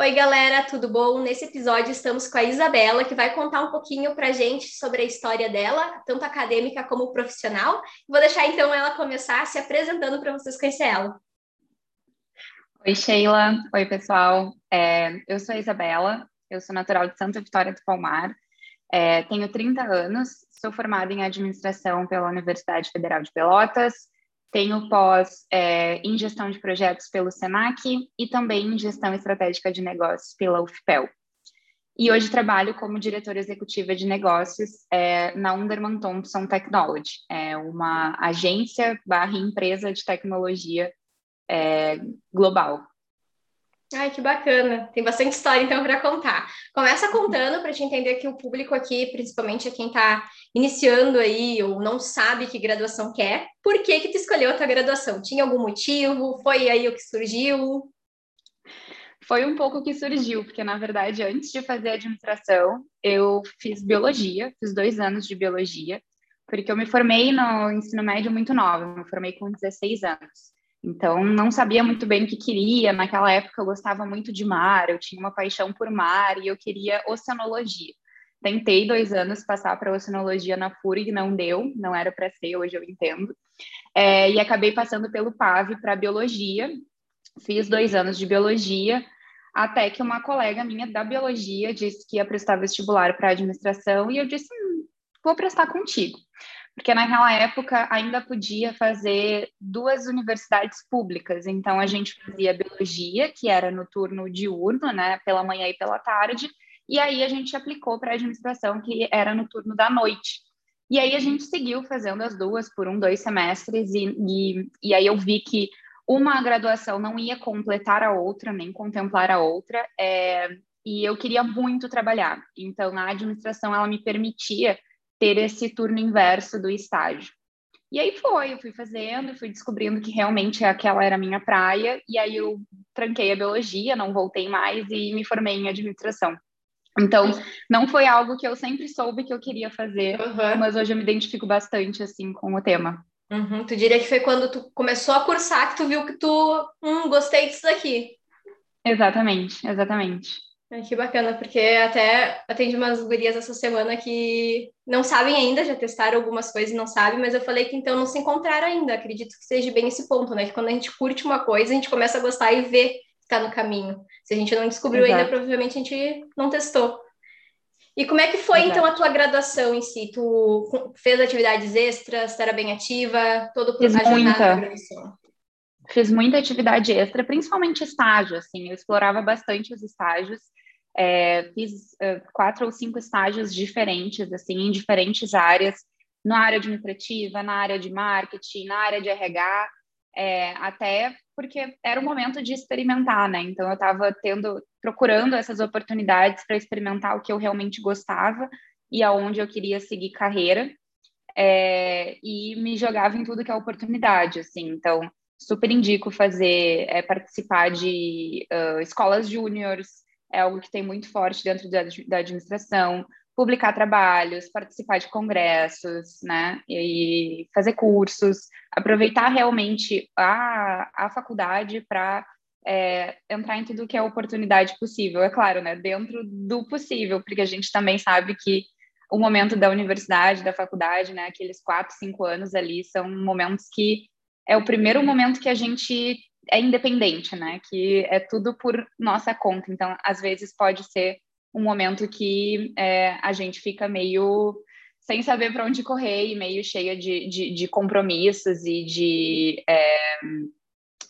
Oi, galera, tudo bom? Nesse episódio estamos com a Isabela, que vai contar um pouquinho para a gente sobre a história dela, tanto acadêmica como profissional. Vou deixar então ela começar se apresentando para vocês conhecerem ela. Oi, Sheila. Oi, pessoal. É, eu sou a Isabela, eu sou natural de Santa Vitória do Palmar, é, tenho 30 anos, sou formada em administração pela Universidade Federal de Pelotas, tenho pós é, em gestão de projetos pelo SENAC e também em gestão estratégica de negócios pela UFPEL. E hoje trabalho como diretora executiva de negócios é, na Underman Thompson Technology, é uma agência barra empresa de tecnologia é, global. Ai, que bacana. Tem bastante história, então, para contar. Começa contando para te entender que o público aqui, principalmente é quem está iniciando aí ou não sabe que graduação quer, por que que tu escolheu a tua graduação? Tinha algum motivo? Foi aí o que surgiu? Foi um pouco o que surgiu, porque, na verdade, antes de fazer administração, eu fiz biologia, fiz dois anos de biologia, porque eu me formei no ensino médio muito nova, eu me formei com 16 anos. Então, não sabia muito bem o que queria. Naquela época, eu gostava muito de mar, eu tinha uma paixão por mar e eu queria oceanologia. Tentei dois anos passar para oceanologia na FURG, não deu, não era para ser, hoje eu entendo. É, e acabei passando pelo PAV para biologia. Fiz dois anos de biologia, até que uma colega minha da biologia disse que ia prestar vestibular para administração e eu disse: hum, vou prestar contigo porque naquela época ainda podia fazer duas universidades públicas. Então a gente fazia biologia, que era no turno diurno, né, pela manhã e pela tarde, e aí a gente aplicou para administração, que era no turno da noite. E aí a gente seguiu fazendo as duas por um, dois semestres, e, e, e aí eu vi que uma graduação não ia completar a outra, nem contemplar a outra, é, e eu queria muito trabalhar. Então, a administração, ela me permitia ter esse turno inverso do estágio. E aí foi, eu fui fazendo, fui descobrindo que realmente aquela era a minha praia, e aí eu tranquei a biologia, não voltei mais e me formei em administração. Então, não foi algo que eu sempre soube que eu queria fazer, uhum. mas hoje eu me identifico bastante, assim, com o tema. Uhum. Tu diria que foi quando tu começou a cursar que tu viu que tu, hum, gostei disso daqui. Exatamente, exatamente. Ai, que bacana, porque até atendi umas gurias essa semana que não sabem ainda, já testaram algumas coisas e não sabem, mas eu falei que então não se encontraram ainda. Acredito que seja bem esse ponto, né? Que quando a gente curte uma coisa, a gente começa a gostar e vê que está no caminho. Se a gente não descobriu Exato. ainda, provavelmente a gente não testou. E como é que foi, Exato. então, a tua graduação em si? Tu fez atividades extras, era bem ativa, todo o processo da graduação? Fiz muita atividade extra, principalmente estágio, assim, eu explorava bastante os estágios, é, fiz uh, quatro ou cinco estágios diferentes, assim, em diferentes áreas, na área administrativa, na área de marketing, na área de RH, é, até porque era o momento de experimentar, né? Então eu estava tendo, procurando essas oportunidades para experimentar o que eu realmente gostava e aonde eu queria seguir carreira. É, e me jogava em tudo que é oportunidade, assim. Então, super indico fazer, é, participar de uh, escolas júniores, é algo que tem muito forte dentro da, da administração, publicar trabalhos, participar de congressos, né, e fazer cursos, aproveitar realmente a, a faculdade para é, entrar em tudo que é oportunidade possível, é claro, né, dentro do possível, porque a gente também sabe que o momento da universidade, da faculdade, né, aqueles quatro, cinco anos ali, são momentos que é o primeiro momento que a gente é independente, né? Que é tudo por nossa conta. Então, às vezes pode ser um momento que é, a gente fica meio sem saber para onde correr e meio cheia de, de, de compromissos e de, é,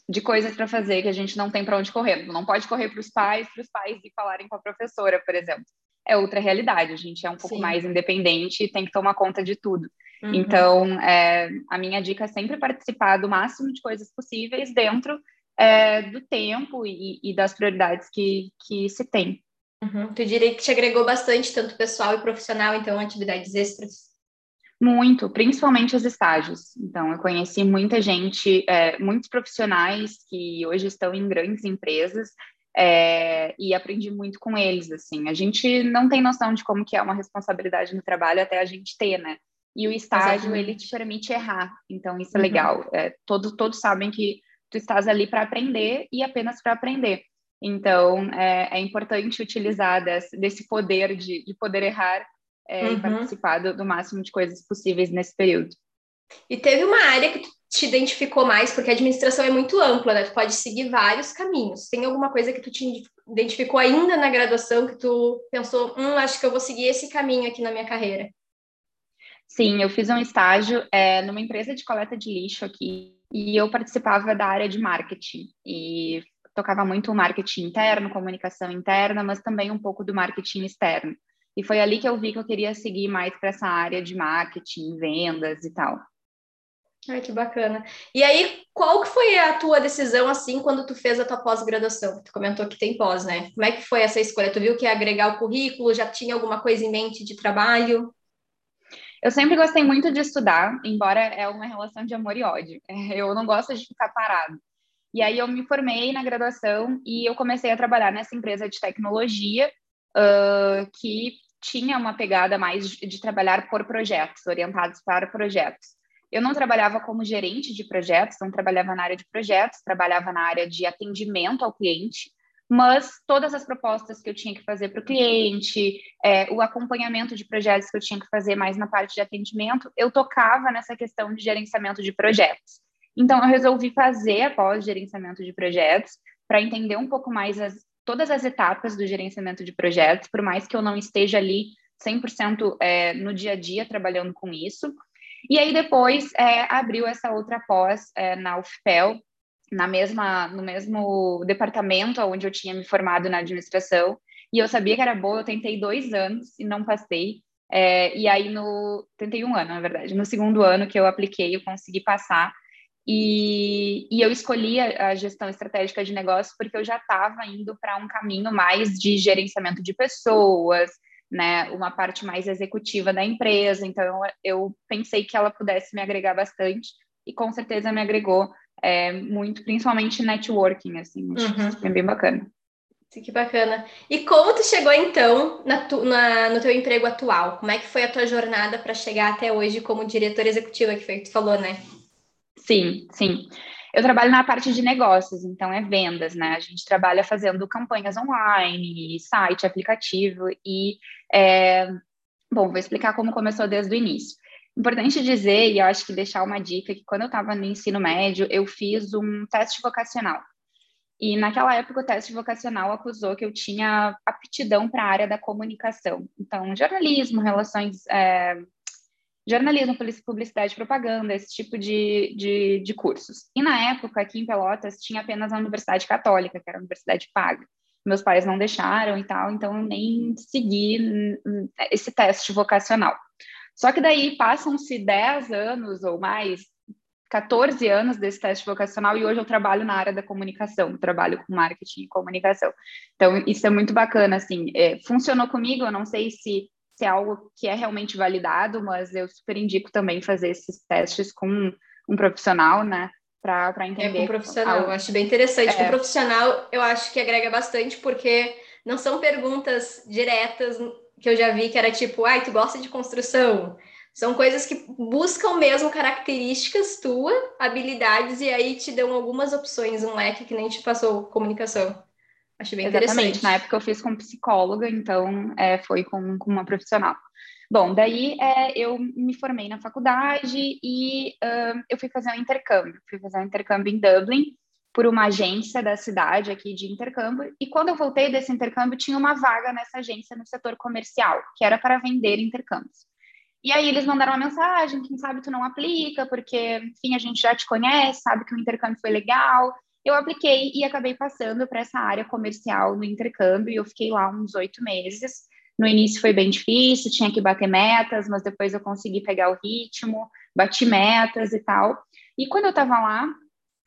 de coisas para fazer que a gente não tem para onde correr. Não pode correr para os pais, para os pais e falarem com a professora, por exemplo. É outra realidade. A gente é um pouco Sim. mais independente e tem que tomar conta de tudo. Uhum. Então, é, a minha dica é sempre participar do máximo de coisas possíveis dentro é, do tempo e, e, das prioridades que, que se tem. Uhum. Tu diria que te agregou bastante, tanto pessoal e profissional, então, atividades extras? Muito, principalmente os estágios. Então, eu conheci muita gente, é, muitos profissionais que hoje estão em grandes empresas é, e aprendi muito com eles, assim. A gente não tem noção de como que é uma responsabilidade no trabalho até a gente ter, né? E o estágio, Exatamente. ele te permite errar. Então, isso é uhum. legal. É, todos, todos sabem que tu estás ali para aprender e apenas para aprender. Então, é, é importante utilizar desse, desse poder de, de, poder errar é, uhum. e participar do, do, máximo de coisas possíveis nesse período. E teve uma área que tu te identificou mais, porque a administração é muito ampla, né? Tu pode seguir vários caminhos. Tem alguma coisa que tu te identificou ainda na graduação que tu pensou, hum, acho que eu vou seguir esse caminho aqui na minha carreira? Sim, eu fiz um estágio é, numa empresa de coleta de lixo aqui e eu participava da área de marketing e tocava muito o marketing interno, comunicação interna, mas também um pouco do marketing externo. E foi ali que eu vi que eu queria seguir mais para essa área de marketing, vendas e tal. Ai, que bacana. E aí, qual que foi a tua decisão, assim, quando tu fez a tua pós-graduação? Tu comentou que tem pós, né? Como é que foi essa escolha? Tu viu que ia agregar o currículo? Já tinha alguma coisa em mente de trabalho? Eu sempre gostei muito de estudar, embora é uma relação de amor e ódio. Eu não gosto de ficar parado. E aí eu me formei na graduação e eu comecei a trabalhar nessa empresa de tecnologia uh, que tinha uma pegada mais de, de trabalhar por projetos, orientados para projetos. Eu não trabalhava como gerente de projetos, não trabalhava na área de projetos, trabalhava na área de atendimento ao cliente, mas todas as propostas que eu tinha que fazer para o cliente, é, o acompanhamento de projetos que eu tinha que fazer mais na parte de atendimento, eu tocava nessa questão de gerenciamento de projetos. Então, eu resolvi fazer após gerenciamento de projetos para entender um pouco mais as, todas as etapas do gerenciamento de projetos, por mais que eu não esteja ali 100% é, no dia a dia trabalhando com isso. E aí, depois, é, abriu essa outra pós é, na UFPEL, na mesma, no mesmo departamento onde eu tinha me formado na administração, e eu sabia que era boa, eu tentei dois anos e não passei. É, e aí, no. Tentei um ano, na verdade. No segundo ano que eu apliquei, eu consegui passar. E, e eu escolhi a, a gestão estratégica de negócio porque eu já estava indo para um caminho mais de gerenciamento de pessoas, né, uma parte mais executiva da empresa. Então, eu pensei que ela pudesse me agregar bastante e com certeza me agregou é, muito, principalmente networking, assim, uhum. é bem bacana. Que bacana. E como tu chegou então na tu, na, no teu emprego atual? Como é que foi a tua jornada para chegar até hoje como diretora executiva, que foi o que tu falou, né? Sim, sim. Eu trabalho na parte de negócios, então é vendas, né? A gente trabalha fazendo campanhas online, site, aplicativo e é... bom, vou explicar como começou desde o início. Importante dizer, e eu acho que deixar uma dica, que quando eu estava no ensino médio, eu fiz um teste vocacional. E naquela época o teste vocacional acusou que eu tinha aptidão para a área da comunicação. Então, jornalismo, relações, é, jornalismo, publicidade, propaganda, esse tipo de, de, de, cursos. E na época, aqui em Pelotas, tinha apenas a Universidade Católica, que era a universidade paga. Meus pais não deixaram e tal, então eu nem segui esse teste vocacional. Só que daí passam-se 10 anos ou mais, 14 anos desse teste vocacional e hoje eu trabalho na área da comunicação, trabalho com marketing e comunicação. Então, isso é muito bacana, assim, é, funcionou comigo, eu não sei se, se é algo que é realmente validado, mas eu super indico também fazer esses testes com um, um profissional, né, para entender. É, com profissional, eu acho bem interessante. É. Com profissional, eu acho que agrega bastante, porque não são perguntas diretas que eu já vi que era tipo, ai, tu gosta de construção? São coisas que buscam mesmo características tua, habilidades, e aí te dão algumas opções, um leque que nem te passou comunicação. Acho bem Exatamente. interessante. Na época eu fiz com psicóloga, então é, foi com, com uma profissional. Bom, daí é, eu me formei na faculdade e uh, eu fui fazer um intercâmbio. Fui fazer um intercâmbio em Dublin, por uma agência da cidade aqui de intercâmbio. E quando eu voltei desse intercâmbio, tinha uma vaga nessa agência no setor comercial, que era para vender intercâmbios. E aí eles mandaram uma mensagem, quem sabe tu não aplica, porque, enfim, a gente já te conhece, sabe que o intercâmbio foi legal. Eu apliquei e acabei passando para essa área comercial no intercâmbio, e eu fiquei lá uns oito meses. No início foi bem difícil, tinha que bater metas, mas depois eu consegui pegar o ritmo, bati metas e tal. E quando eu estava lá,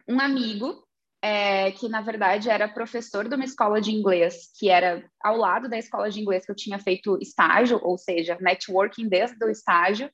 um amigo é, que na verdade era professor de uma escola de inglês, que era ao lado da escola de inglês que eu tinha feito estágio, ou seja, networking desde o estágio.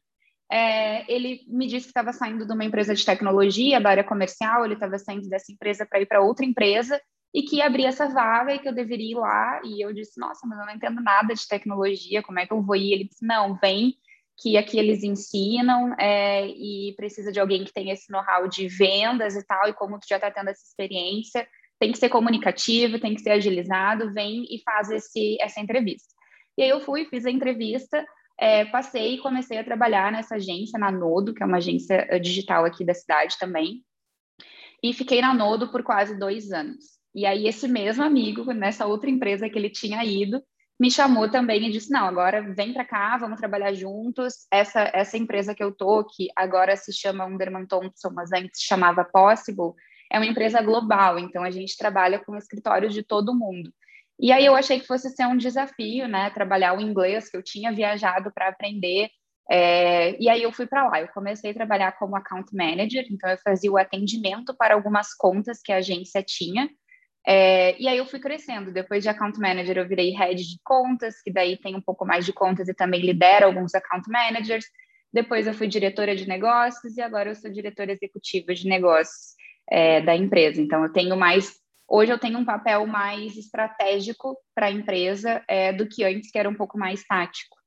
É, ele me disse que estava saindo de uma empresa de tecnologia, da área comercial, ele estava saindo dessa empresa para ir para outra empresa e que abria essa vaga e que eu deveria ir lá. E eu disse: Nossa, mas eu não entendo nada de tecnologia, como é que eu vou ir? Ele disse: Não, vem que aqui eles ensinam é, e precisa de alguém que tenha esse know-how de vendas e tal, e como tu já está tendo essa experiência, tem que ser comunicativo, tem que ser agilizado, vem e faz esse, essa entrevista. E aí eu fui, fiz a entrevista, é, passei e comecei a trabalhar nessa agência, na Nodo, que é uma agência eh, digital aqui da cidade também, e fiquei na Nodo por quase dois anos. E aí esse mesmo amigo, nessa outra empresa que ele tinha ido, me chamou também e disse: Não, agora vem para cá, vamos trabalhar juntos. Essa, essa empresa que eu tô, que agora se chama Underman Thompson, mas antes chamava Possible, é uma empresa global, então a gente trabalha com escritórios de todo mundo. E aí eu achei que fosse ser um desafio, né? Trabalhar o inglês, que eu tinha viajado para aprender. É, e aí eu fui para lá. Eu comecei a trabalhar como account manager, então eu fazia o atendimento para algumas contas que a agência tinha. É, e aí eu fui crescendo. Depois de account manager, eu virei head de contas, que daí tem um pouco mais de contas e também lidera alguns account managers. Depois eu fui diretora de negócios e agora eu sou diretora executiva de negócios é, da empresa. Então eu tenho mais. Hoje eu tenho um papel mais estratégico para a empresa é, do que antes, que era um pouco mais tático.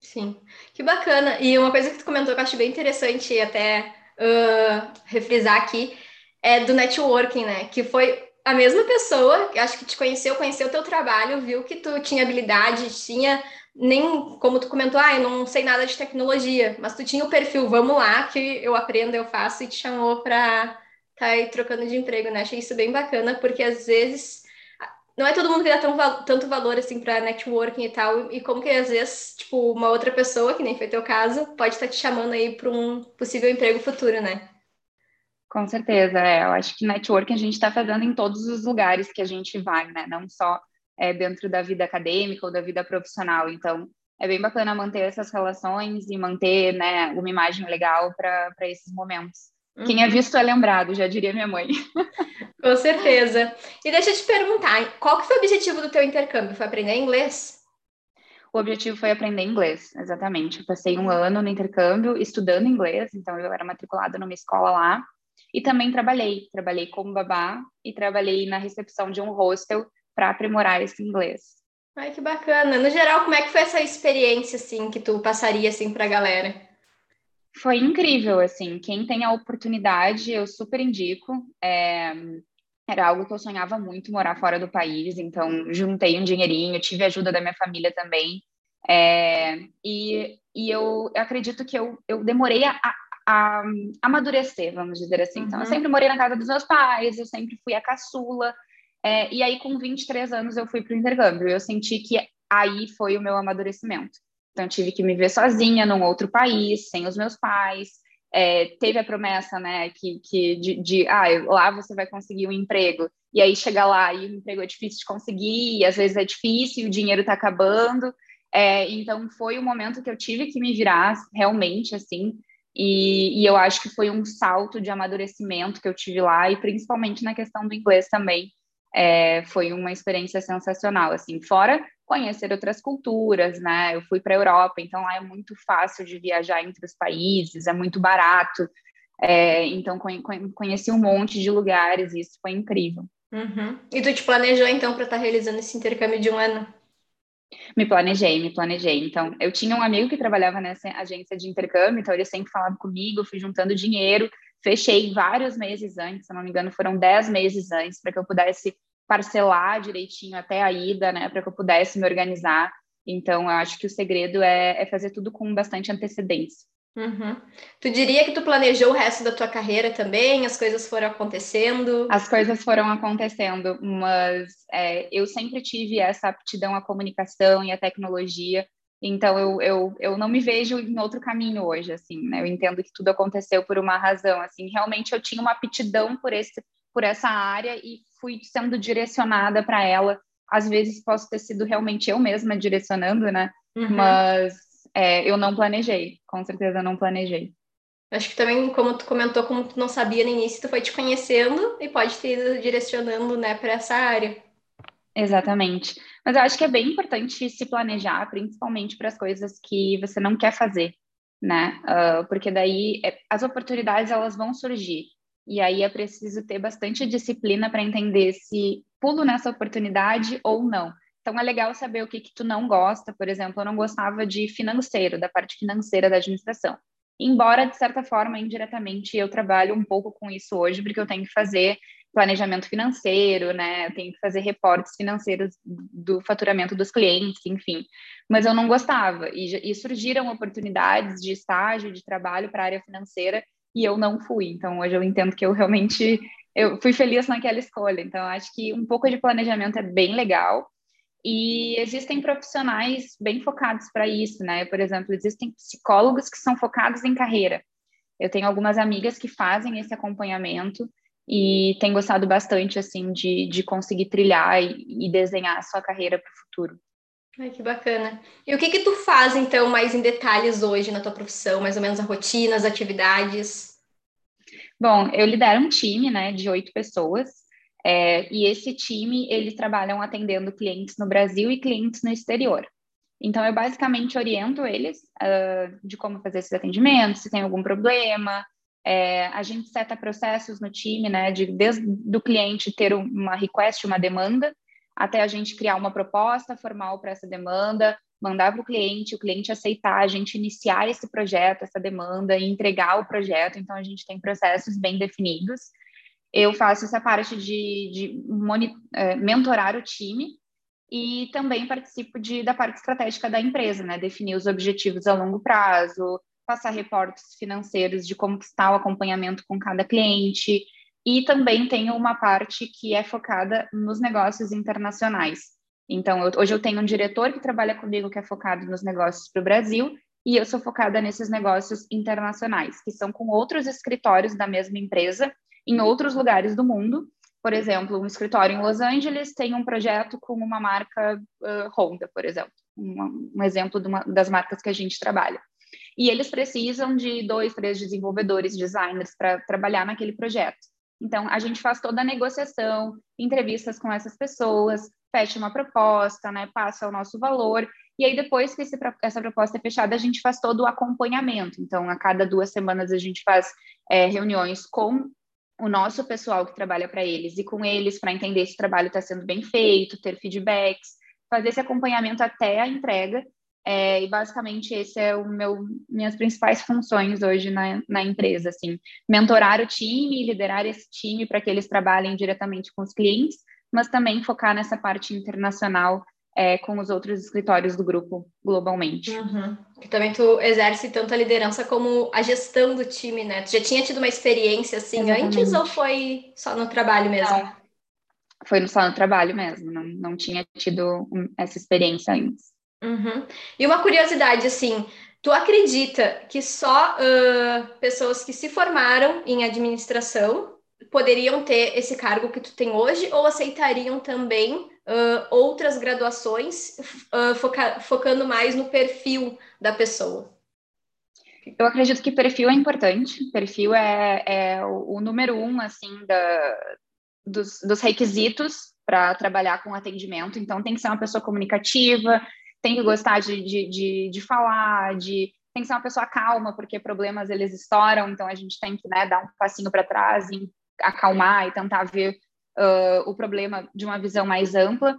Sim, que bacana. E uma coisa que tu comentou que eu acho bem interessante até uh, refrisar aqui é do networking, né? Que foi a mesma pessoa, acho que te conheceu, conheceu o teu trabalho, viu que tu tinha habilidade, tinha nem, como tu comentou, ah, eu não sei nada de tecnologia, mas tu tinha o perfil, vamos lá, que eu aprendo, eu faço, e te chamou para tá aí trocando de emprego, né? Achei isso bem bacana, porque às vezes não é todo mundo que dá tão, tanto valor assim para networking e tal, e como que às vezes, tipo, uma outra pessoa, que nem foi teu caso, pode estar tá te chamando aí para um possível emprego futuro, né? Com certeza, é. Eu acho que networking a gente está fazendo em todos os lugares que a gente vai, né? Não só é, dentro da vida acadêmica ou da vida profissional. Então, é bem bacana manter essas relações e manter né, uma imagem legal para esses momentos. Uhum. Quem é uhum. visto é lembrado, já diria minha mãe. Com certeza. E deixa eu te perguntar, qual que foi o objetivo do teu intercâmbio? Foi aprender inglês? O objetivo foi aprender inglês, exatamente. Eu passei um ano no intercâmbio estudando inglês, então eu era matriculada numa escola lá. E também trabalhei, trabalhei como babá e trabalhei na recepção de um hostel para aprimorar esse inglês. Ai, que bacana. No geral, como é que foi essa experiência, assim, que tu passaria, assim, para a galera? Foi incrível, assim. Quem tem a oportunidade, eu super indico. É... Era algo que eu sonhava muito, morar fora do país. Então, juntei um dinheirinho, tive ajuda da minha família também. É... E, e eu acredito que eu, eu demorei a, a, amadurecer, vamos dizer assim. Então, eu uhum. sempre morei na casa dos meus pais, eu sempre fui a caçula. É, e aí, com 23 anos, eu fui para o intercâmbio. Eu senti que aí foi o meu amadurecimento. Então, eu tive que me ver sozinha num outro país, sem os meus pais. É, teve a promessa, né, que, que de, de, ah, lá você vai conseguir um emprego. E aí, chegar lá e o emprego é difícil de conseguir, e às vezes é difícil, o dinheiro está acabando. É, então, foi o momento que eu tive que me virar realmente, assim, e, e, eu acho que foi um salto de amadurecimento que eu tive lá, e principalmente na questão do inglês também. É, foi uma experiência sensacional, assim, fora conhecer outras culturas, né? Eu fui para a Europa, então lá é muito fácil de viajar entre os países, é muito barato. É, então conheci um monte de lugares e isso foi incrível. Uhum. E tu te planejou então para estar tá realizando esse intercâmbio de um ano? Me planejei, me planejei. Então, eu tinha um amigo que trabalhava nessa agência de intercâmbio, então ele sempre falava comigo, fui juntando dinheiro, fechei vários meses antes, se não me engano, foram dez meses antes, para que eu pudesse parcelar direitinho até a ida, né, para que eu pudesse me organizar. Então, eu acho que o segredo é, é fazer tudo com bastante antecedência. Uhum. Tu diria que tu planejou o resto da tua carreira também? As coisas foram acontecendo? As coisas foram acontecendo, mas é, eu sempre tive essa aptidão à comunicação e à tecnologia. Então eu, eu, eu não me vejo em outro caminho hoje, assim, né? Eu entendo que tudo aconteceu por uma razão, assim. Realmente eu tinha uma aptidão por esse, por essa área e fui sendo direcionada para ela. Às vezes posso ter sido realmente eu mesma direcionando, né? Uhum. Mas é, eu não planejei, com certeza não planejei. Acho que também, como tu comentou, como tu não sabia no início, tu foi te conhecendo e pode ter ido direcionando, né, para essa área. Exatamente. Mas eu acho que é bem importante se planejar, principalmente para as coisas que você não quer fazer, né? Uh, porque daí é, as oportunidades elas vão surgir. E aí é preciso ter bastante disciplina para entender se pulo nessa oportunidade ou não. Então é legal saber o que, que tu não gosta. Por exemplo, eu não gostava de financeiro, da parte financeira da administração. Embora, de certa forma, indiretamente, eu trabalho um pouco com isso hoje, porque eu tenho que fazer planejamento financeiro, né? Eu tenho que fazer reportes financeiros do faturamento dos clientes, enfim. Mas eu não gostava. E, e surgiram oportunidades de estágio, de trabalho para a área financeira e eu não fui. Então, hoje eu entendo que eu realmente eu fui feliz naquela escolha. Então, acho que um pouco de planejamento é bem legal. E existem profissionais bem focados para isso, né? Por exemplo, existem psicólogos que são focados em carreira. Eu tenho algumas amigas que fazem esse acompanhamento e tem gostado bastante assim de, de conseguir trilhar e, e desenhar a sua carreira para o futuro. Ai, que bacana. E o que que tu faz então mais em detalhes hoje na tua profissão, mais ou menos a rotina, as atividades? Bom, eu lidero um time, né, de oito pessoas, é, e esse time eles trabalham atendendo clientes no Brasil e clientes no exterior. Então, eu basicamente oriento eles uh, de como fazer esses atendimentos, se tem algum problema, é, a gente seta processos no time, né, de desde o cliente ter uma request, uma demanda, até a gente criar uma proposta formal para essa demanda, mandar para o cliente, o cliente aceitar, a gente iniciar esse projeto, essa demanda e entregar o projeto. Então, a gente tem processos bem definidos. Eu faço essa parte de, de é, mentorar o time e também participo de, da parte estratégica da empresa, né? Definir os objetivos a longo prazo, passar reportes financeiros de como está o acompanhamento com cada cliente, e também tenho uma parte que é focada nos negócios internacionais. Então, eu, hoje eu tenho um diretor que trabalha comigo que é focado nos negócios para o Brasil, e eu sou focada nesses negócios internacionais, que são com outros escritórios da mesma empresa em outros lugares do mundo. Por exemplo, um escritório em Los Angeles tem um projeto com uma marca uh, Honda, por exemplo, um, um exemplo uma, das marcas que a gente trabalha e eles precisam de dois, três desenvolvedores, designers para trabalhar naquele projeto. Então, a gente faz toda a negociação, entrevistas com essas pessoas, fecha uma proposta, né, passa o nosso valor, e aí depois que esse, essa proposta é fechada, a gente faz todo o acompanhamento. Então, a cada duas semanas a gente faz é, reuniões com o nosso pessoal que trabalha para eles e com eles para entender se o trabalho está sendo bem feito, ter feedbacks, fazer esse acompanhamento até a entrega. É, e basicamente esse é o meu minhas principais funções hoje na, na empresa, assim, mentorar o time, liderar esse time para que eles trabalhem diretamente com os clientes, mas também focar nessa parte internacional é, com os outros escritórios do grupo globalmente. Uhum. Que também tu exerce tanto a liderança como a gestão do time, né? Tu já tinha tido uma experiência assim Exatamente. antes ou foi só no trabalho mesmo? Não. Foi só no trabalho mesmo, não, não tinha tido essa experiência antes. Uhum. E uma curiosidade, assim, tu acredita que só uh, pessoas que se formaram em administração poderiam ter esse cargo que tu tem hoje ou aceitariam também uh, outras graduações uh, foca focando mais no perfil da pessoa? Eu acredito que perfil é importante. Perfil é, é o, número um, assim, da, dos, dos requisitos para trabalhar com atendimento. Então, tem que ser uma pessoa comunicativa, tem que gostar de, de, de, de, falar, de tem que ser uma pessoa calma, porque problemas eles estouram, então a gente tem que né, dar um passinho para trás e acalmar e tentar ver uh, o problema de uma visão mais ampla.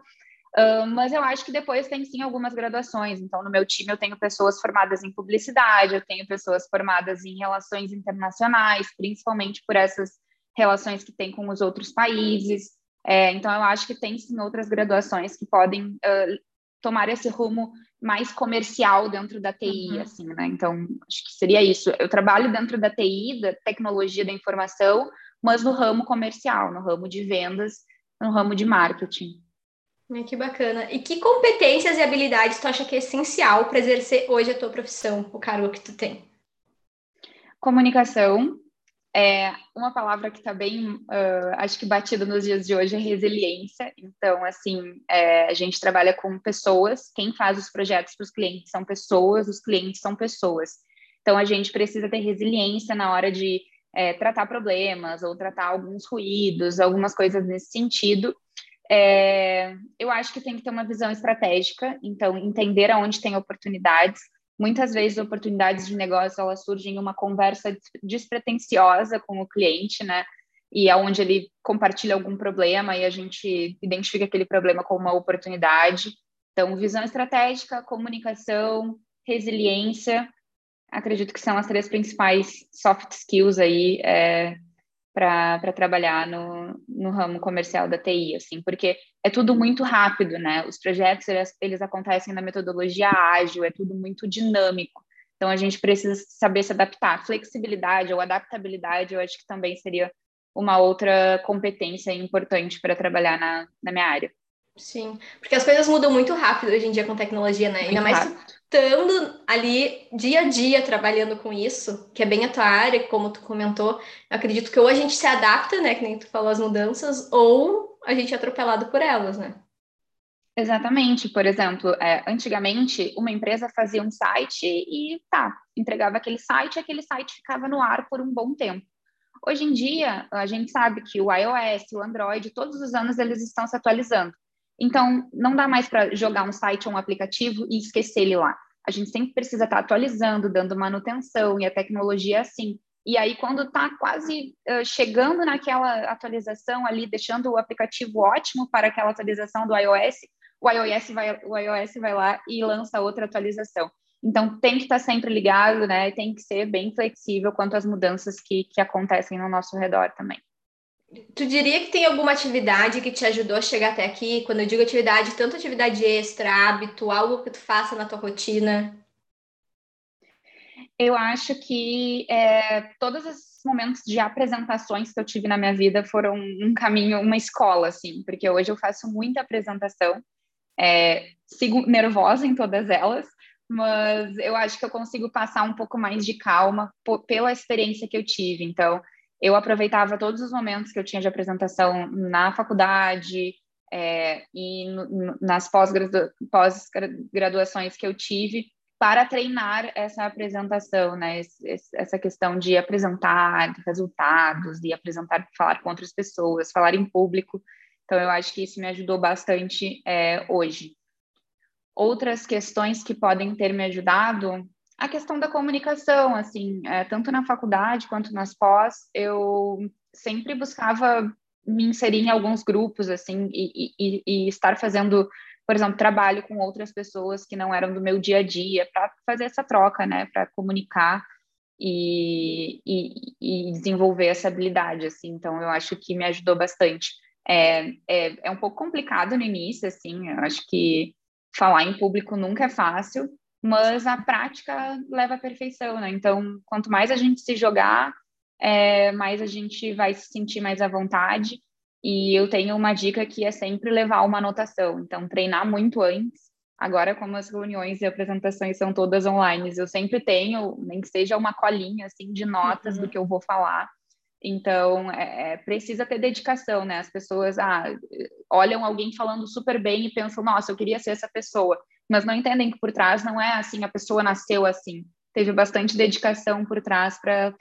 Uh, mas eu acho que depois tem sim algumas graduações. Então, no meu time, eu tenho pessoas formadas em publicidade, eu tenho pessoas formadas em relações internacionais, principalmente por essas relações que tem com os outros países. É, então, eu acho que tem sim outras graduações que podem uh, tomar esse rumo mais comercial dentro da TI, uhum. assim, né? Então, acho que seria isso. Eu trabalho dentro da TI, da tecnologia da informação, mas no ramo comercial, no ramo de vendas, no ramo de marketing. Que bacana. E que competências e habilidades tu acha que é essencial para exercer hoje a tua profissão, o cargo que tu tem? Comunicação, é, uma palavra que está bem, uh, acho que batida nos dias de hoje é resiliência. Então, assim, é, a gente trabalha com pessoas, quem faz os projetos para os clientes são pessoas, os clientes são pessoas. Então, a gente precisa ter resiliência na hora de é, tratar problemas ou tratar alguns ruídos, algumas coisas nesse sentido. É, eu acho que tem que ter uma visão estratégica, então, entender aonde tem oportunidades Muitas vezes oportunidades de negócio elas surgem em uma conversa despretensiosa com o cliente, né? E aonde ele compartilha algum problema e a gente identifica aquele problema como uma oportunidade. Então, visão estratégica, comunicação, resiliência, acredito que são as três principais soft skills aí é, para trabalhar no, no ramo comercial da TI, assim, porque é tudo muito rápido, né? Os projetos, eles, eles acontecem na metodologia ágil, é tudo muito dinâmico. Então, a gente precisa saber se adaptar. Flexibilidade ou adaptabilidade, eu acho que também seria uma outra competência importante para trabalhar na, na minha área. Sim, porque as coisas mudam muito rápido hoje em dia com tecnologia, né? Muito Ainda mais estando ali dia a dia trabalhando com isso, que é bem a tua área, como tu comentou, acredito que ou a gente se adapta, né, que nem tu falou as mudanças, ou a gente é atropelado por elas, né? Exatamente. Por exemplo, é, antigamente uma empresa fazia um site e tá, entregava aquele site e aquele site ficava no ar por um bom tempo. Hoje em dia, a gente sabe que o iOS, o Android, todos os anos eles estão se atualizando. Então, não dá mais para jogar um site ou um aplicativo e esquecer ele lá. A gente sempre precisa estar tá atualizando, dando manutenção, e a tecnologia é assim. E aí, quando está quase uh, chegando naquela atualização ali, deixando o aplicativo ótimo para aquela atualização do iOS, o iOS vai, o iOS vai lá e lança outra atualização. Então, tem que estar tá sempre ligado, né? Tem que ser bem flexível quanto às mudanças que, que acontecem no nosso redor também. Tu diria que tem alguma atividade que te ajudou a chegar até aqui? Quando eu digo atividade, tanto atividade extra, hábito, algo que tu faça na tua rotina? Eu acho que é, todos esses momentos de apresentações que eu tive na minha vida foram um caminho, uma escola, assim, porque hoje eu faço muita apresentação, é, sigo nervosa em todas elas, mas eu acho que eu consigo passar um pouco mais de calma pela experiência que eu tive. Então, eu aproveitava todos os momentos que eu tinha de apresentação na faculdade é, e no, nas pós-graduações que eu tive para treinar essa apresentação, né? essa questão de apresentar resultados, de apresentar, falar com outras pessoas, falar em público. Então, eu acho que isso me ajudou bastante é, hoje. Outras questões que podem ter me ajudado a questão da comunicação, assim, é, tanto na faculdade quanto nas pós, eu sempre buscava me inserir em alguns grupos, assim, e, e, e estar fazendo, por exemplo, trabalho com outras pessoas que não eram do meu dia a dia, para fazer essa troca, né, para comunicar e, e, desenvolver essa habilidade, assim, então eu acho que me ajudou bastante. É, é, é um pouco complicado no início, assim, eu acho que falar em público nunca é fácil, mas a prática leva à perfeição, né? Então, quanto mais a gente se jogar, é, mais a gente vai se sentir mais à vontade. E eu tenho uma dica que é sempre levar uma anotação. Então, treinar muito antes. Agora, como as reuniões e apresentações são todas online, eu sempre tenho, nem que seja uma colinha assim de notas uhum. do que eu vou falar. Então, é, é, precisa ter dedicação, né? As pessoas ah, olham alguém falando super bem e pensam, nossa, eu queria ser essa pessoa mas não entendem que por trás não é assim, a pessoa nasceu assim. Teve bastante dedicação por trás para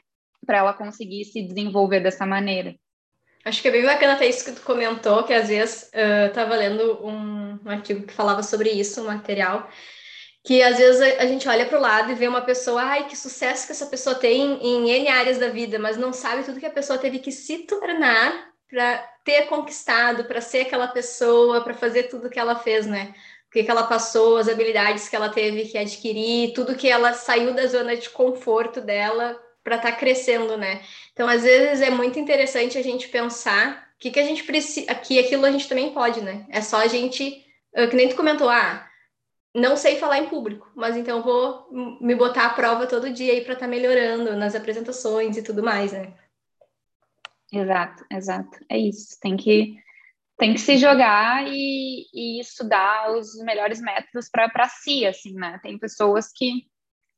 ela conseguir se desenvolver dessa maneira. Acho que é bem bacana até isso que tu comentou, que às vezes estava lendo um, artigo que falava sobre isso, um material, que às vezes a, a gente olha para o lado e vê uma pessoa, ai, que sucesso que essa pessoa tem em N áreas da vida, mas não sabe tudo que a pessoa teve que se tornar para ter conquistado, para ser aquela pessoa, para fazer tudo que ela fez, né? O que, que ela passou, as habilidades que ela teve que adquirir, tudo que ela saiu da zona de conforto dela para estar tá crescendo, né? Então, às vezes é muito interessante a gente pensar o que, que a gente precisa, aqui aquilo a gente também pode, né? É só a gente, ah, que nem tu comentou, ah, não sei falar em público, mas então vou me botar à prova todo dia aí para estar tá melhorando nas apresentações e tudo mais, né? Exato, exato. É isso. Tem que tem que se jogar e, e estudar os melhores métodos para si, assim, né? Tem pessoas que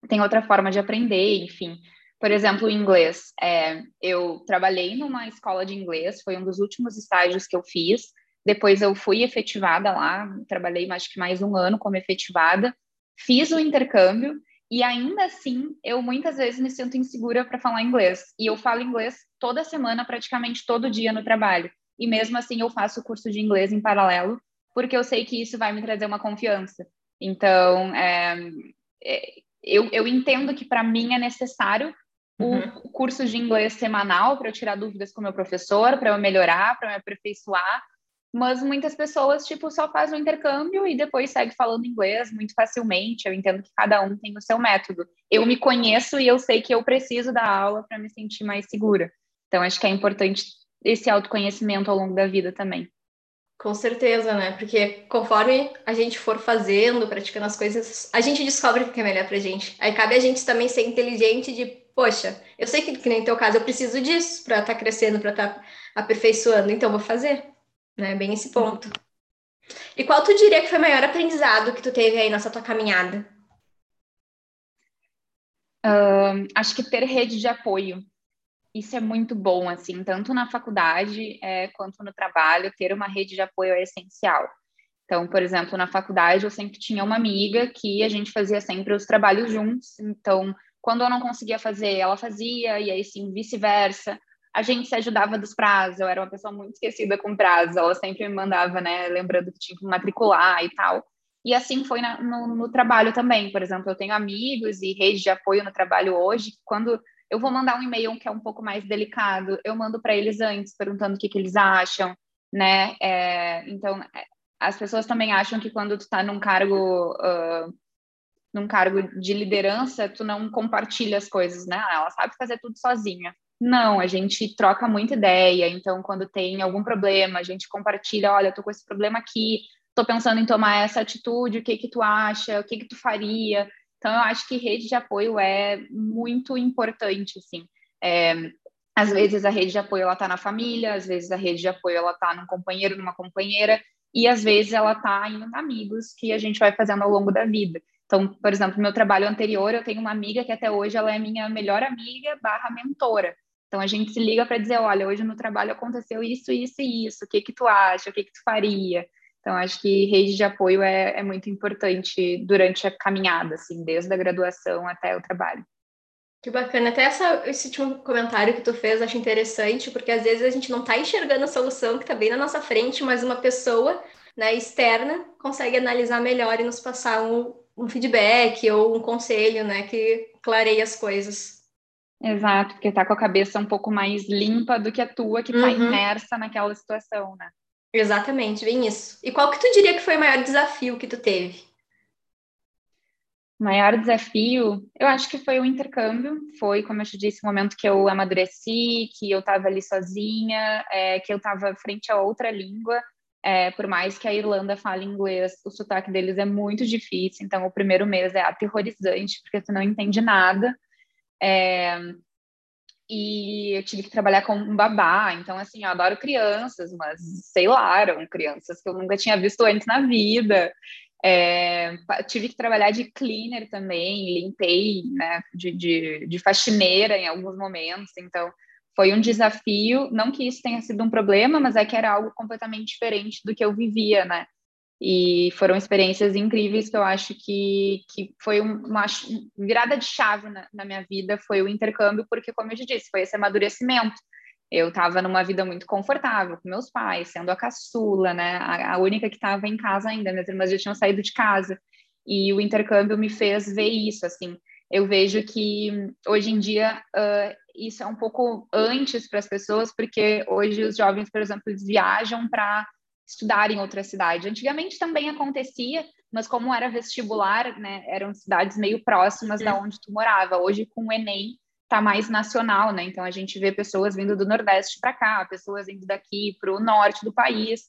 têm outra forma de aprender, enfim. Por exemplo, o inglês. É, eu trabalhei numa escola de inglês, foi um dos últimos estágios que eu fiz. Depois eu fui efetivada lá, trabalhei acho que mais um ano como efetivada, fiz o intercâmbio e ainda assim eu muitas vezes me sinto insegura para falar inglês. E eu falo inglês toda semana, praticamente todo dia no trabalho e mesmo assim eu faço o curso de inglês em paralelo, porque eu sei que isso vai me trazer uma confiança. Então, é, é eu, eu entendo que para mim é necessário uhum. o curso de inglês semanal para eu tirar dúvidas com o meu professor, para eu melhorar, para eu me aperfeiçoar, mas muitas pessoas, tipo, só fazem o intercâmbio e depois segue falando inglês muito facilmente. Eu entendo que cada um tem o seu método. Eu me conheço e eu sei que eu preciso da aula para me sentir mais segura. Então, acho que é importante esse autoconhecimento ao longo da vida também. Com certeza, né? Porque conforme a gente for fazendo, praticando as coisas, a gente descobre o que é melhor pra gente. Aí cabe a gente também ser inteligente de, poxa, eu sei que, que nem teu caso, eu preciso disso para estar tá crescendo, para estar tá aperfeiçoando, então vou fazer, né? Bem esse ponto. E qual tu diria que foi o maior aprendizado que tu teve aí nessa tua caminhada? Uh, acho que ter rede de apoio isso é muito bom, assim, tanto na faculdade é, quanto no trabalho, ter uma rede de apoio é essencial. Então, por exemplo, na faculdade eu sempre tinha uma amiga que a gente fazia sempre os trabalhos juntos. Então, quando eu não conseguia fazer, ela fazia, e aí sim, vice-versa. A gente se ajudava dos prazos, eu era uma pessoa muito esquecida com prazos, ela sempre me mandava, né, lembrando que tinha que matricular e tal. E assim foi na, no, no trabalho também. Por exemplo, eu tenho amigos e rede de apoio no trabalho hoje, quando eu vou mandar um e-mail que é um pouco mais delicado, eu mando para eles antes, perguntando o que, que eles acham, né? É, então, é, as pessoas também acham que quando tu está num cargo uh, num cargo de liderança, tu não compartilha as coisas, né? Ah, ela sabe fazer tudo sozinha. Não, a gente troca muita ideia. Então, quando tem algum problema, a gente compartilha. Olha, tô com esse problema aqui. Tô pensando em tomar essa atitude. O que que tu acha? O que que tu faria? Então, eu acho que rede de apoio é muito importante, assim. É, às vezes a rede de apoio ela está na família, às vezes a rede de apoio ela está num companheiro, numa companheira, e às vezes ela está em amigos que a gente vai fazendo ao longo da vida. Então, por exemplo, no meu trabalho anterior, eu tenho uma amiga que até hoje ela é minha melhor amiga barra mentora. Então a gente se liga para dizer, olha, hoje no trabalho aconteceu isso, isso e isso, o que que tu acha, o que que tu faria? Então, acho que rede de apoio é, é muito importante durante a caminhada, assim, desde a graduação até o trabalho. Que bacana. Até essa, esse último comentário que tu fez, acho interessante, porque às vezes a gente não está enxergando a solução que está bem na nossa frente, mas uma pessoa né, externa consegue analisar melhor e nos passar um, um feedback ou um conselho, né, que clareia as coisas. Exato, porque está com a cabeça um pouco mais limpa do que a tua, que está uhum. imersa naquela situação, né? Exatamente, bem isso. E qual que tu diria que foi o maior desafio que tu teve? O maior desafio, eu acho que foi o intercâmbio. Foi, como eu te disse, o momento que eu amadureci, que eu estava ali sozinha, é, que eu estava frente a outra língua. É, por mais que a Irlanda fale inglês, o sotaque deles é muito difícil. Então, o primeiro mês é aterrorizante, porque tu não entende nada. É, e eu tive que trabalhar com um babá. Então, assim, eu adoro crianças, mas sei lá, eram crianças que eu nunca tinha visto antes na vida. É, tive que trabalhar de cleaner também, limpei, né, de, de, de faxineira em alguns momentos. Então, foi um desafio. Não que isso tenha sido um problema, mas é que era algo completamente diferente do que eu vivia, né? E foram experiências incríveis que eu acho que, que foi uma virada de chave na, na minha vida, foi o intercâmbio, porque, como eu te disse, foi esse amadurecimento. Eu estava numa vida muito confortável com meus pais, sendo a caçula, né? A, a única que estava em casa ainda, minhas irmãs já tinham saído de casa. E o intercâmbio me fez ver isso, assim. Eu vejo que hoje em dia uh, isso é um pouco antes para as pessoas, porque hoje os jovens, por exemplo, viajam para estudar em outra cidade. Antigamente também acontecia, mas como era vestibular, né, eram cidades meio próximas da onde tu morava. Hoje com o Enem tá mais nacional, né? Então a gente vê pessoas vindo do Nordeste para cá, pessoas indo daqui para o norte do país.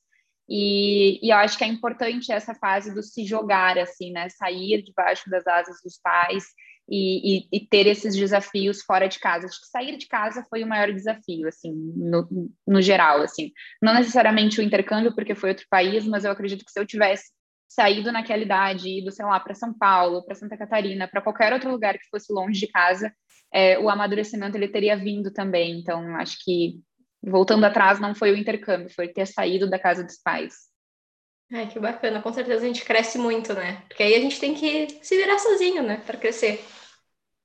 E, e eu acho que é importante essa fase do se jogar, assim, né? Sair debaixo das asas dos pais e, e, e, ter esses desafios fora de casa. Acho que sair de casa foi o maior desafio, assim, no, no geral, assim. Não necessariamente o intercâmbio, porque foi outro país, mas eu acredito que se eu tivesse saído naquela idade, ido, sei lá, para São Paulo, para Santa Catarina, para qualquer outro lugar que fosse longe de casa, é, o amadurecimento ele teria vindo também. Então, acho que voltando atrás não foi o intercâmbio, foi ter saído da casa dos pais. Ai, que bacana. Com certeza a gente cresce muito, né? Porque aí a gente tem que se virar sozinho, né? Para crescer.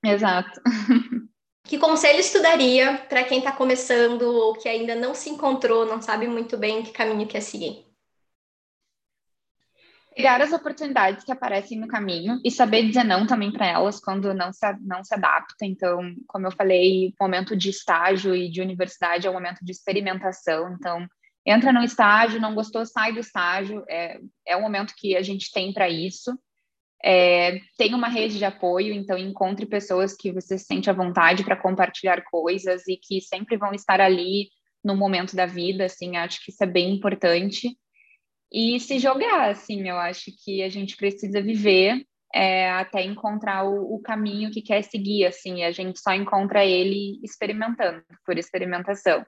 Exato. Que conselhos tu daria para quem está começando ou que ainda não se encontrou, não sabe muito bem que caminho quer seguir? Pegar as oportunidades que aparecem no caminho e saber dizer não também para elas quando não se, não se adapta. Então, como eu falei, o momento de estágio e de universidade é o momento de experimentação. Então, entra no estágio, não gostou, sai do estágio. É, é o momento que a gente tem para isso. É, tem uma rede de apoio, então encontre pessoas que você sente à vontade para compartilhar coisas e que sempre vão estar ali no momento da vida, assim, acho que isso é bem importante. E se jogar, assim, eu acho que a gente precisa viver é, até encontrar o, o, caminho que quer seguir, assim, a gente só encontra ele experimentando, por experimentação.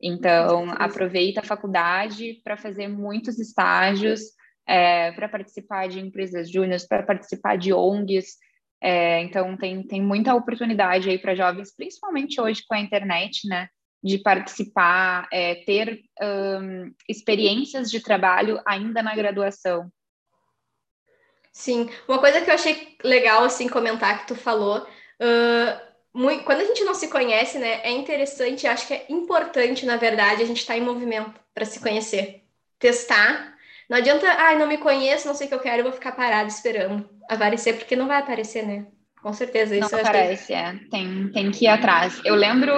Então, aproveita a faculdade para fazer muitos estágios, é, para participar de empresas júniores, para participar de ONGs. É, então, tem, tem muita oportunidade aí para jovens, principalmente hoje com a internet, né? De participar, é, ter um, experiências de trabalho ainda na graduação. Sim, uma coisa que eu achei legal, assim, comentar que tu falou, uh, muito, quando a gente não se conhece, né, é interessante, acho que é importante, na verdade, a gente estar tá em movimento para se conhecer, testar. Não adianta, ai, ah, não me conheço, não sei o que eu quero, eu vou ficar parado esperando aparecer, porque não vai aparecer, né? Com certeza, isso Não aparece, que... é. Tem, tem que ir atrás. Eu lembro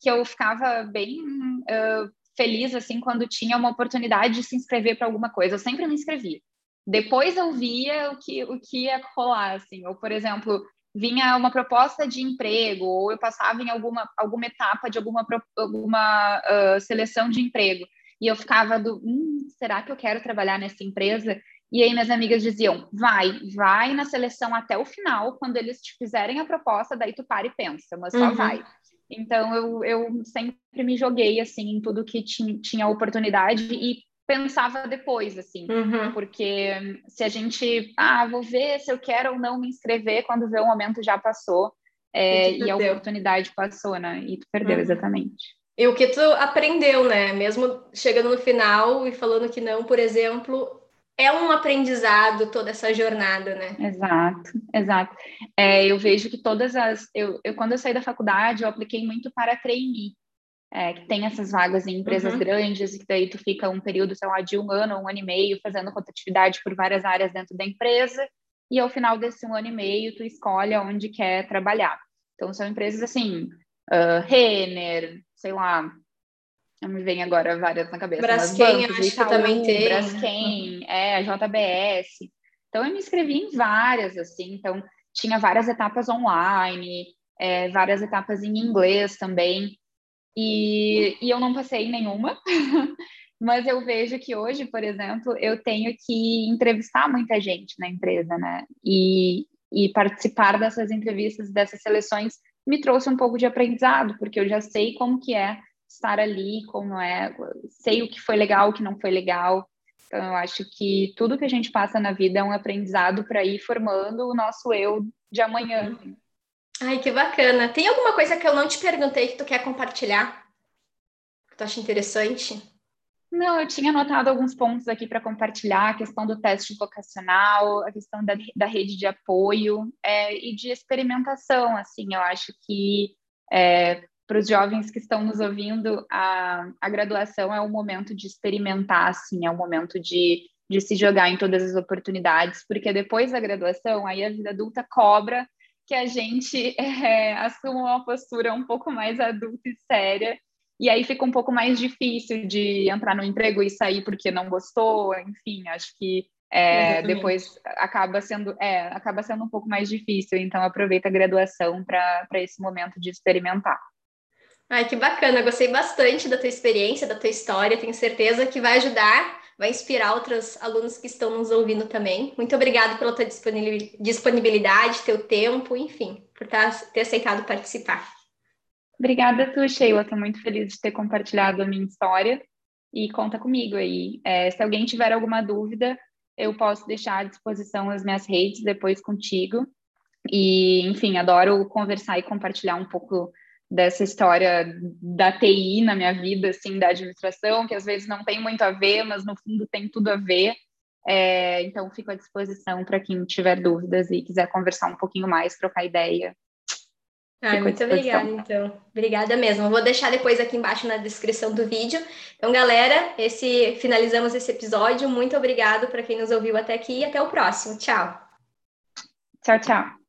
que eu ficava bem uh, feliz, assim, quando tinha uma oportunidade de se inscrever para alguma coisa. Eu sempre me inscrevia. Depois eu via o que, o que ia rolar, assim. Ou, por exemplo, vinha uma proposta de emprego, ou eu passava em alguma, alguma etapa de alguma, alguma uh, seleção de emprego, e eu ficava do, hum, será que eu quero trabalhar nessa empresa? E aí minhas amigas diziam, vai, vai na seleção até o final, quando eles te fizerem a proposta, daí tu para e pensa, mas só uhum. vai. Então eu, eu sempre me joguei assim em tudo que tinha, tinha oportunidade e pensava depois, assim, uhum. porque se a gente, ah, vou ver se eu quero ou não me inscrever quando vê o momento já passou é, e, a oportunidade passou, né? E tu perdeu, uhum. exatamente. E o que tu aprendeu, né? Mesmo chegando no final e falando que não, por exemplo, é um aprendizado toda essa jornada, né? Exato, exato. É, eu vejo que todas as. Eu, eu, quando eu saí da faculdade, eu apliquei muito para trainee é, que tem essas vagas em empresas uhum. grandes, e que daí tu fica um período, sei lá, de um ano, um ano e meio, fazendo rotatividade por várias áreas dentro da empresa, e ao final desse um ano e meio, tu escolhe onde quer trabalhar. Então, são empresas assim, uh, Renner, sei lá, me vem agora várias na cabeça. Braskem, acho Itaú, que também tem. Braskem, é, a JBS. Então, eu me inscrevi em várias, assim, então, tinha várias etapas online, é, várias etapas em inglês também. E, e eu não passei em nenhuma, mas eu vejo que hoje, por exemplo, eu tenho que entrevistar muita gente na empresa, né? E, e participar dessas entrevistas, dessas seleções, me trouxe um pouco de aprendizado, porque eu já sei como que é estar ali, como é, sei o que foi legal, o que não foi legal. Então, eu acho que tudo que a gente passa na vida é um aprendizado para ir formando o nosso eu de amanhã. Uhum. Ai, que bacana. Tem alguma coisa que eu não te perguntei que tu quer compartilhar? Que tu acha interessante? Não, eu tinha anotado alguns pontos aqui para compartilhar, a questão do teste vocacional, a questão da, da rede de apoio é, e de experimentação, assim, eu acho que é, para os jovens que estão nos ouvindo, a, a graduação é o momento de experimentar, assim, é o momento de, de se jogar em todas as oportunidades, porque depois da graduação, aí a vida adulta cobra que a gente é, assuma uma postura um pouco mais adulta e séria. E aí fica um pouco mais difícil de entrar no emprego e sair porque não gostou, enfim, acho que é, depois acaba sendo, é, acaba sendo um pouco mais difícil, então aproveita a graduação para esse momento de experimentar. Ai, que bacana, gostei bastante da tua experiência, da tua história, tenho certeza que vai ajudar vai inspirar outros alunos que estão nos ouvindo também. Muito obrigada pela tua disponibilidade, teu tempo, enfim, por ter aceitado participar. Obrigada, tu, Sheila. Estou muito feliz de ter compartilhado a minha história e conta comigo aí. É, se alguém tiver alguma dúvida, eu posso deixar à disposição as minhas redes depois contigo. E, enfim, adoro conversar e compartilhar um pouco dessa história da TI na minha vida, assim, da administração, que às vezes não tem muito a ver, mas no fundo tem tudo a ver. É, então, fico à disposição para quem tiver dúvidas e quiser conversar um pouquinho mais, trocar ideia. Ai, muito obrigada, então. Obrigada mesmo. Vou deixar depois aqui embaixo na descrição do vídeo. Então, galera, esse finalizamos esse episódio. Muito obrigado para quem nos ouviu até aqui e até o próximo. Tchau. Tchau, tchau.